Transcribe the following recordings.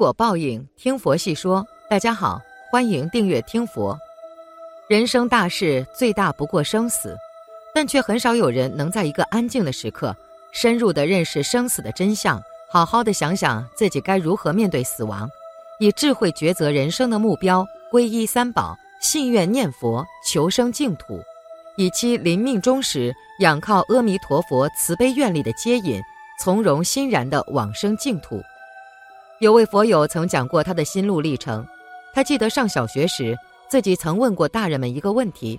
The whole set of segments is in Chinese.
果报应，听佛细说。大家好，欢迎订阅听佛。人生大事，最大不过生死，但却很少有人能在一个安静的时刻，深入的认识生死的真相，好好的想想自己该如何面对死亡，以智慧抉择人生的目标，皈依三宝，信愿念佛，求生净土，以期临命终时，仰靠阿弥陀佛慈悲愿力的接引，从容欣然的往生净土。有位佛友曾讲过他的心路历程，他记得上小学时，自己曾问过大人们一个问题：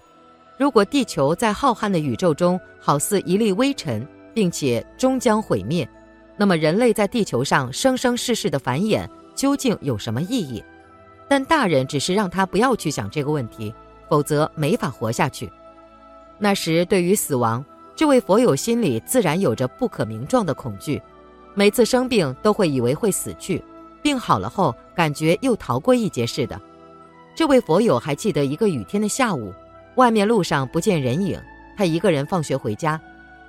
如果地球在浩瀚的宇宙中好似一粒微尘，并且终将毁灭，那么人类在地球上生生世世的繁衍究竟有什么意义？但大人只是让他不要去想这个问题，否则没法活下去。那时对于死亡，这位佛友心里自然有着不可名状的恐惧，每次生病都会以为会死去。病好了后，感觉又逃过一劫似的。这位佛友还记得一个雨天的下午，外面路上不见人影，他一个人放学回家，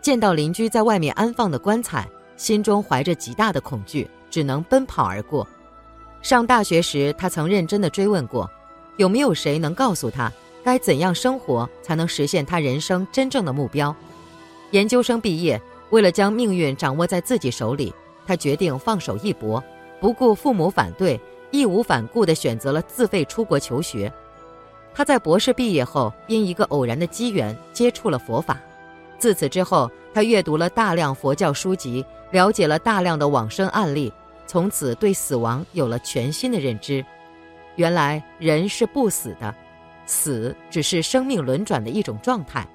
见到邻居在外面安放的棺材，心中怀着极大的恐惧，只能奔跑而过。上大学时，他曾认真的追问过，有没有谁能告诉他该怎样生活才能实现他人生真正的目标。研究生毕业，为了将命运掌握在自己手里，他决定放手一搏。不顾父母反对，义无反顾地选择了自费出国求学。他在博士毕业后，因一个偶然的机缘接触了佛法。自此之后，他阅读了大量佛教书籍，了解了大量的往生案例，从此对死亡有了全新的认知。原来人是不死的，死只是生命轮转的一种状态。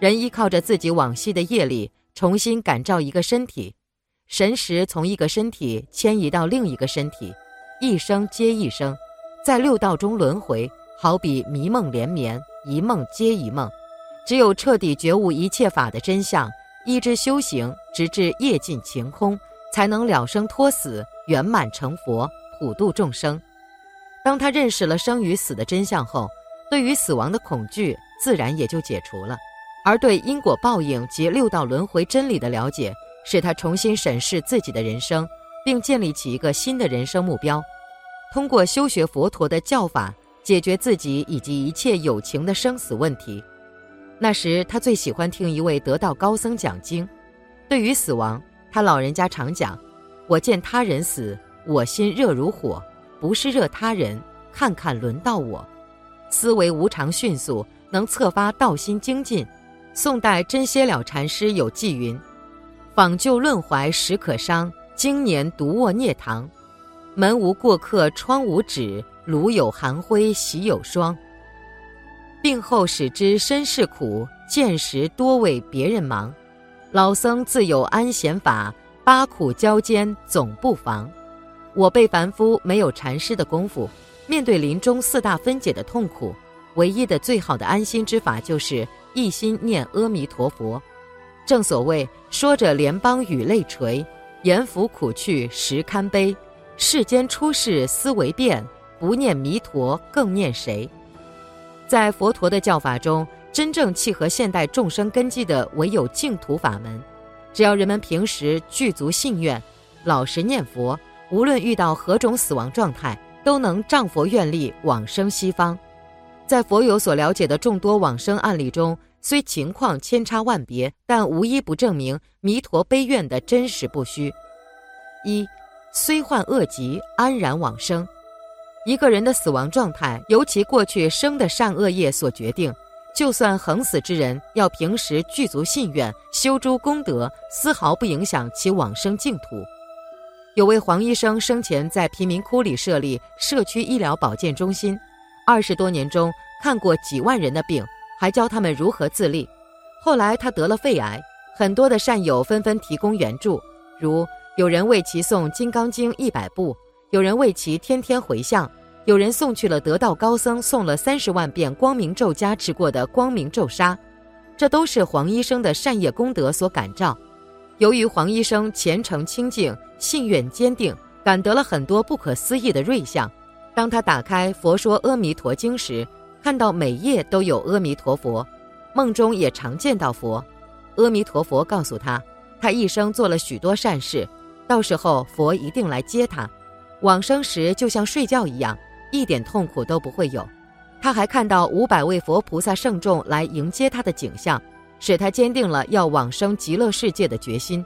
人依靠着自己往昔的业力，重新感召一个身体。神识从一个身体迁移到另一个身体，一生接一生，在六道中轮回，好比迷梦连绵，一梦接一梦。只有彻底觉悟一切法的真相，依之修行，直至业尽晴空，才能了生脱死，圆满成佛，普度众生。当他认识了生与死的真相后，对于死亡的恐惧自然也就解除了，而对因果报应及六道轮回真理的了解。使他重新审视自己的人生，并建立起一个新的人生目标，通过修学佛陀的教法，解决自己以及一切有情的生死问题。那时，他最喜欢听一位得道高僧讲经。对于死亡，他老人家常讲：“我见他人死，我心热如火，不是热他人，看看轮到我。思维无常迅速，能策发道心精进。”宋代真歇了禅师有偈云。访旧论怀实可伤，经年独卧涅堂。门无过客窗无纸，炉有寒灰席有霜。病后始知身世苦，见时多为别人忙。老僧自有安闲法，八苦交煎总不妨。我辈凡夫没有禅师的功夫，面对临终四大分解的痛苦，唯一的最好的安心之法就是一心念阿弥陀佛。正所谓，说着联邦与泪垂，言服苦去实堪悲。世间出世思维变，不念弥陀更念谁？在佛陀的教法中，真正契合现代众生根基的唯有净土法门。只要人们平时具足信愿，老实念佛，无论遇到何种死亡状态，都能仗佛愿力往生西方。在佛友所了解的众多往生案例中，虽情况千差万别，但无一不证明弥陀悲愿的真实不虚。一，虽患恶疾，安然往生。一个人的死亡状态由其过去生的善恶业所决定。就算横死之人，要平时具足信愿，修诸功德，丝毫不影响其往生净土。有位黄医生生前在贫民窟里设立社区医疗保健中心，二十多年中看过几万人的病。还教他们如何自立。后来他得了肺癌，很多的善友纷纷提供援助，如有人为其诵《金刚经》一百部，有人为其天天回向，有人送去了得道高僧送了三十万遍光明咒加持过的光明咒沙，这都是黄医生的善业功德所感召。由于黄医生虔诚清净，信愿坚定，感得了很多不可思议的瑞相。当他打开《佛说阿弥陀经》时，看到每页都有阿弥陀佛，梦中也常见到佛。阿弥陀佛告诉他，他一生做了许多善事，到时候佛一定来接他。往生时就像睡觉一样，一点痛苦都不会有。他还看到五百位佛菩萨圣众来迎接他的景象，使他坚定了要往生极乐世界的决心。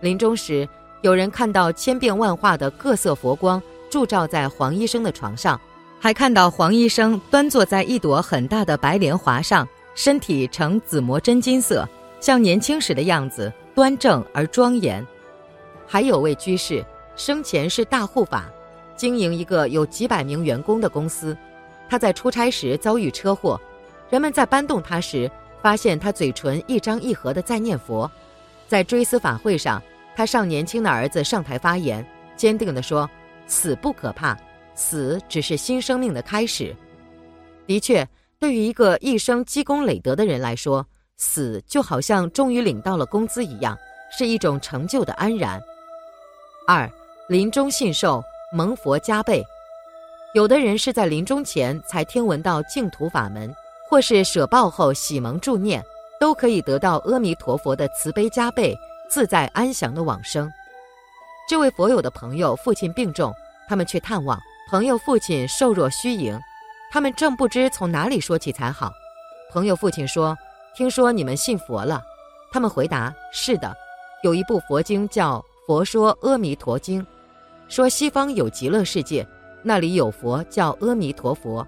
临终时，有人看到千变万化的各色佛光铸照在黄医生的床上，还看到黄医生端坐在一朵很大的白莲华上，身体呈紫磨真金色，像年轻时的样子，端正而庄严。还有位居士，生前是大护法，经营一个有几百名员工的公司。他在出差时遭遇车祸，人们在搬动他时，发现他嘴唇一张一合的在念佛。在追思法会上，他上年轻的儿子上台发言，坚定地说：“死不可怕，死只是新生命的开始。”的确，对于一个一生积功累德的人来说，死就好像终于领到了工资一样，是一种成就的安然。二，临终信受，蒙佛加倍。有的人是在临终前才听闻到净土法门，或是舍报后喜蒙助念，都可以得到阿弥陀佛的慈悲加倍、自在安详的往生。这位佛友的朋友父亲病重，他们去探望，朋友父亲瘦弱虚盈，他们正不知从哪里说起才好。朋友父亲说：“听说你们信佛了？”他们回答：“是的，有一部佛经叫《佛说阿弥陀经》，说西方有极乐世界。”那里有佛叫阿弥陀佛，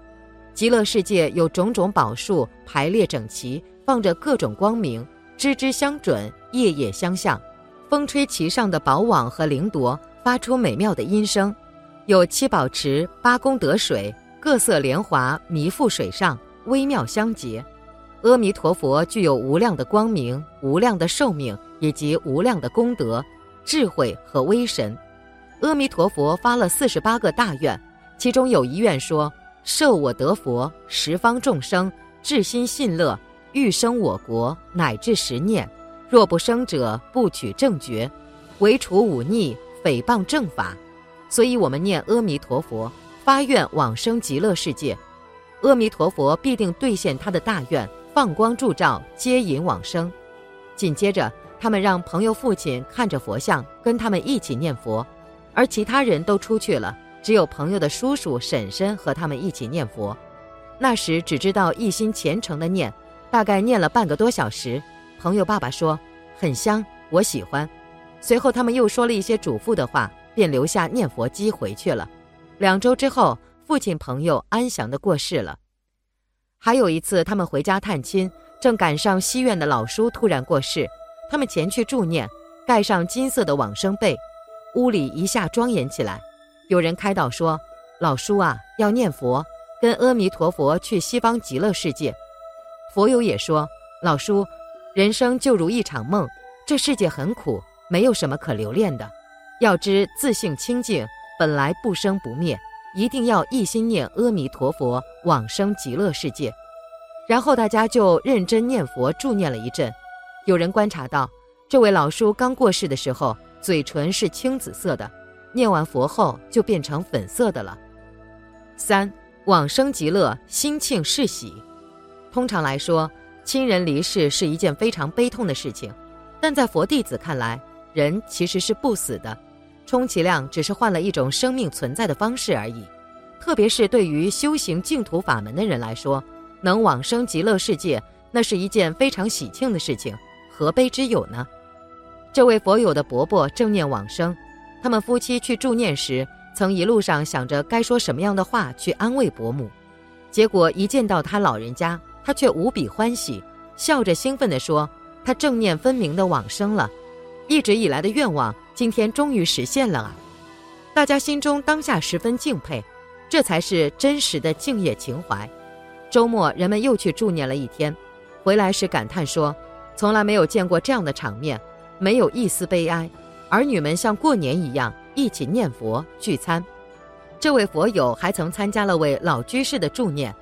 极乐世界有种种宝树排列整齐，放着各种光明，枝枝相准，叶叶相向，风吹其上的宝网和灵铎发出美妙的音声。有七宝池、八功德水，各色莲华弥覆水上，微妙相结。阿弥陀佛具有无量的光明、无量的寿命以及无量的功德、智慧和威神。阿弥陀佛发了四十八个大愿，其中有一愿说：“设我得佛，十方众生至心信乐，欲生我国，乃至十念。若不生者，不取正觉，唯除忤逆，诽谤正法。”所以，我们念阿弥陀佛，发愿往生极乐世界，阿弥陀佛必定兑现他的大愿，放光助照，接引往生。紧接着，他们让朋友父亲看着佛像，跟他们一起念佛。而其他人都出去了，只有朋友的叔叔、婶婶和他们一起念佛。那时只知道一心虔诚的念，大概念了半个多小时。朋友爸爸说很香，我喜欢。随后他们又说了一些嘱咐的话，便留下念佛机回去了。两周之后，父亲朋友安详地过世了。还有一次，他们回家探亲，正赶上西院的老叔突然过世，他们前去助念，盖上金色的往生被。屋里一下庄严起来，有人开导说：“老叔啊，要念佛，跟阿弥陀佛去西方极乐世界。”佛友也说：“老叔，人生就如一场梦，这世界很苦，没有什么可留恋的。要知自性清净，本来不生不灭，一定要一心念阿弥陀佛，往生极乐世界。”然后大家就认真念佛助念了一阵。有人观察到，这位老叔刚过世的时候。嘴唇是青紫色的，念完佛后就变成粉色的了。三往生极乐，心庆是喜。通常来说，亲人离世是一件非常悲痛的事情，但在佛弟子看来，人其实是不死的，充其量只是换了一种生命存在的方式而已。特别是对于修行净土法门的人来说，能往生极乐世界，那是一件非常喜庆的事情，何悲之有呢？这位佛友的伯伯正念往生，他们夫妻去助念时，曾一路上想着该说什么样的话去安慰伯母，结果一见到他老人家，他却无比欢喜，笑着兴奋地说：“他正念分明的往生了，一直以来的愿望今天终于实现了啊！”大家心中当下十分敬佩，这才是真实的敬业情怀。周末人们又去助念了一天，回来时感叹说：“从来没有见过这样的场面。”没有一丝悲哀，儿女们像过年一样一起念佛聚餐。这位佛友还曾参加了位老居士的助念，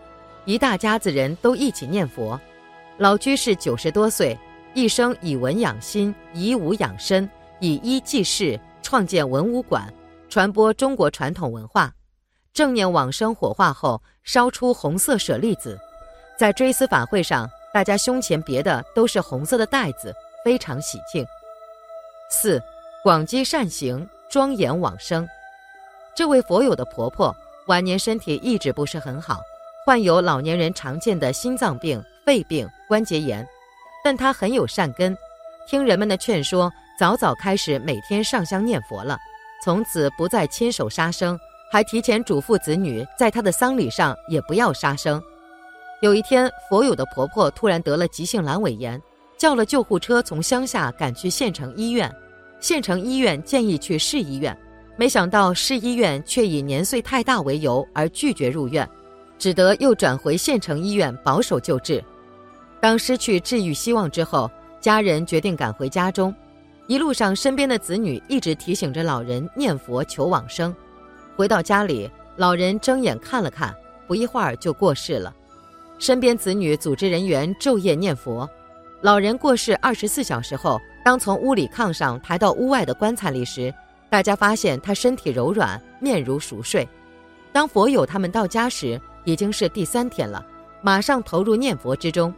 一大家子人都一起念佛。老居士九十多岁，一生以文养心，以武养身，以医济世，创建文武馆，传播中国传统文化。正念往生火化后，烧出红色舍利子，在追思法会上，大家胸前别的都是红色的带子，非常喜庆。四，广积善行，庄严往生。这位佛友的婆婆晚年身体一直不是很好，患有老年人常见的心脏病、肺病、关节炎，但她很有善根，听人们的劝说，早早开始每天上香念佛了，从此不再亲手杀生，还提前嘱咐子女，在她的丧礼上也不要杀生。有一天，佛友的婆婆突然得了急性阑尾炎，叫了救护车从乡下赶去县城医院。县城医院建议去市医院，没想到市医院却以年岁太大为由而拒绝入院，只得又转回县城医院保守救治。当失去治愈希望之后，家人决定赶回家中。一路上，身边的子女一直提醒着老人念佛求往生。回到家里，老人睁眼看了看，不一会儿就过世了。身边子女组织人员昼夜念佛，老人过世二十四小时后，当从屋里炕上抬到屋外的棺材里时，大家发现他身体柔软，面如熟睡。当佛友他们到家时，已经是第三天了，马上投入念佛之中。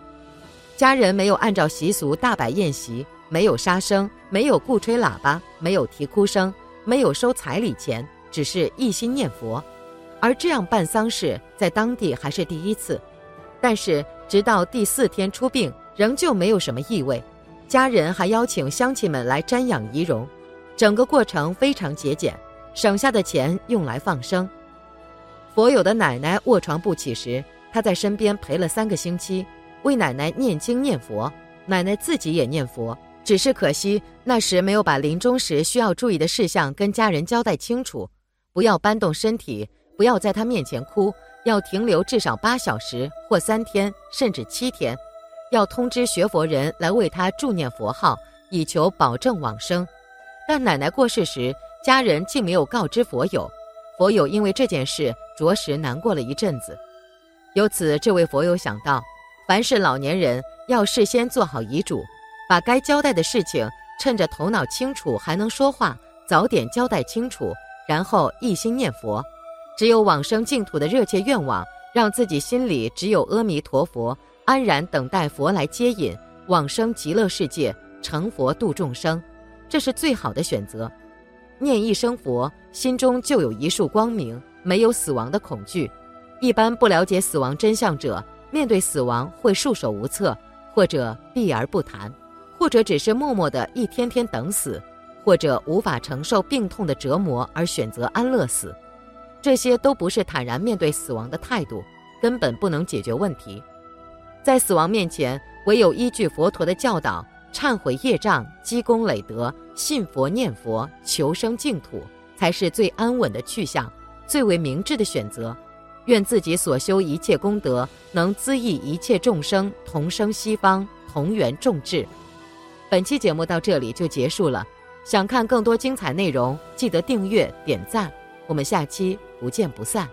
家人没有按照习俗大摆宴席，没有杀生，没有故吹喇叭，没有啼哭声，没有收彩礼钱，只是一心念佛。而这样办丧事，在当地还是第一次。但是，直到第四天出殡，仍旧没有什么异味。家人还邀请乡亲们来瞻仰遗容，整个过程非常节俭，省下的钱用来放生。佛友的奶奶卧床不起时，他在身边陪了三个星期，为奶奶念经念佛，奶奶自己也念佛。只是可惜那时没有把临终时需要注意的事项跟家人交代清楚，不要搬动身体，不要在他面前哭。要停留至少八小时或三天，甚至七天，要通知学佛人来为他助念佛号，以求保证往生。但奶奶过世时，家人竟没有告知佛友，佛友因为这件事着实难过了一阵子。由此，这位佛友想到，凡是老年人要事先做好遗嘱，把该交代的事情趁着头脑清楚还能说话，早点交代清楚，然后一心念佛。只有往生净土的热切愿望，让自己心里只有阿弥陀佛，安然等待佛来接引往生极乐世界，成佛度众生，这是最好的选择。念一声佛，心中就有一束光明，没有死亡的恐惧。一般不了解死亡真相者，面对死亡会束手无策，或者避而不谈，或者只是默默的一天天等死，或者无法承受病痛的折磨而选择安乐死。这些都不是坦然面对死亡的态度，根本不能解决问题。在死亡面前，唯有依据佛陀的教导，忏悔业障，积功累德，信佛念佛，求生净土，才是最安稳的去向，最为明智的选择。愿自己所修一切功德，能滋益一切众生同生西方，同圆众志。本期节目到这里就结束了。想看更多精彩内容，记得订阅点赞。我们下期不见不散。